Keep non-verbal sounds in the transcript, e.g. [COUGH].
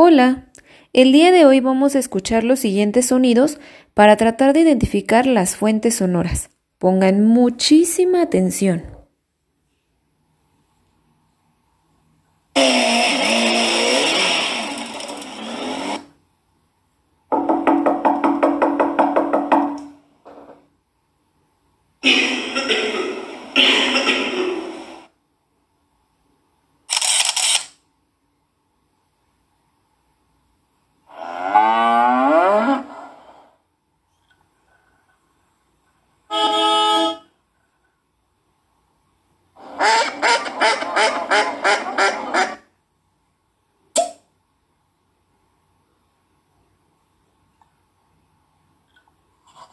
Hola, el día de hoy vamos a escuchar los siguientes sonidos para tratar de identificar las fuentes sonoras. Pongan muchísima atención. [LAUGHS]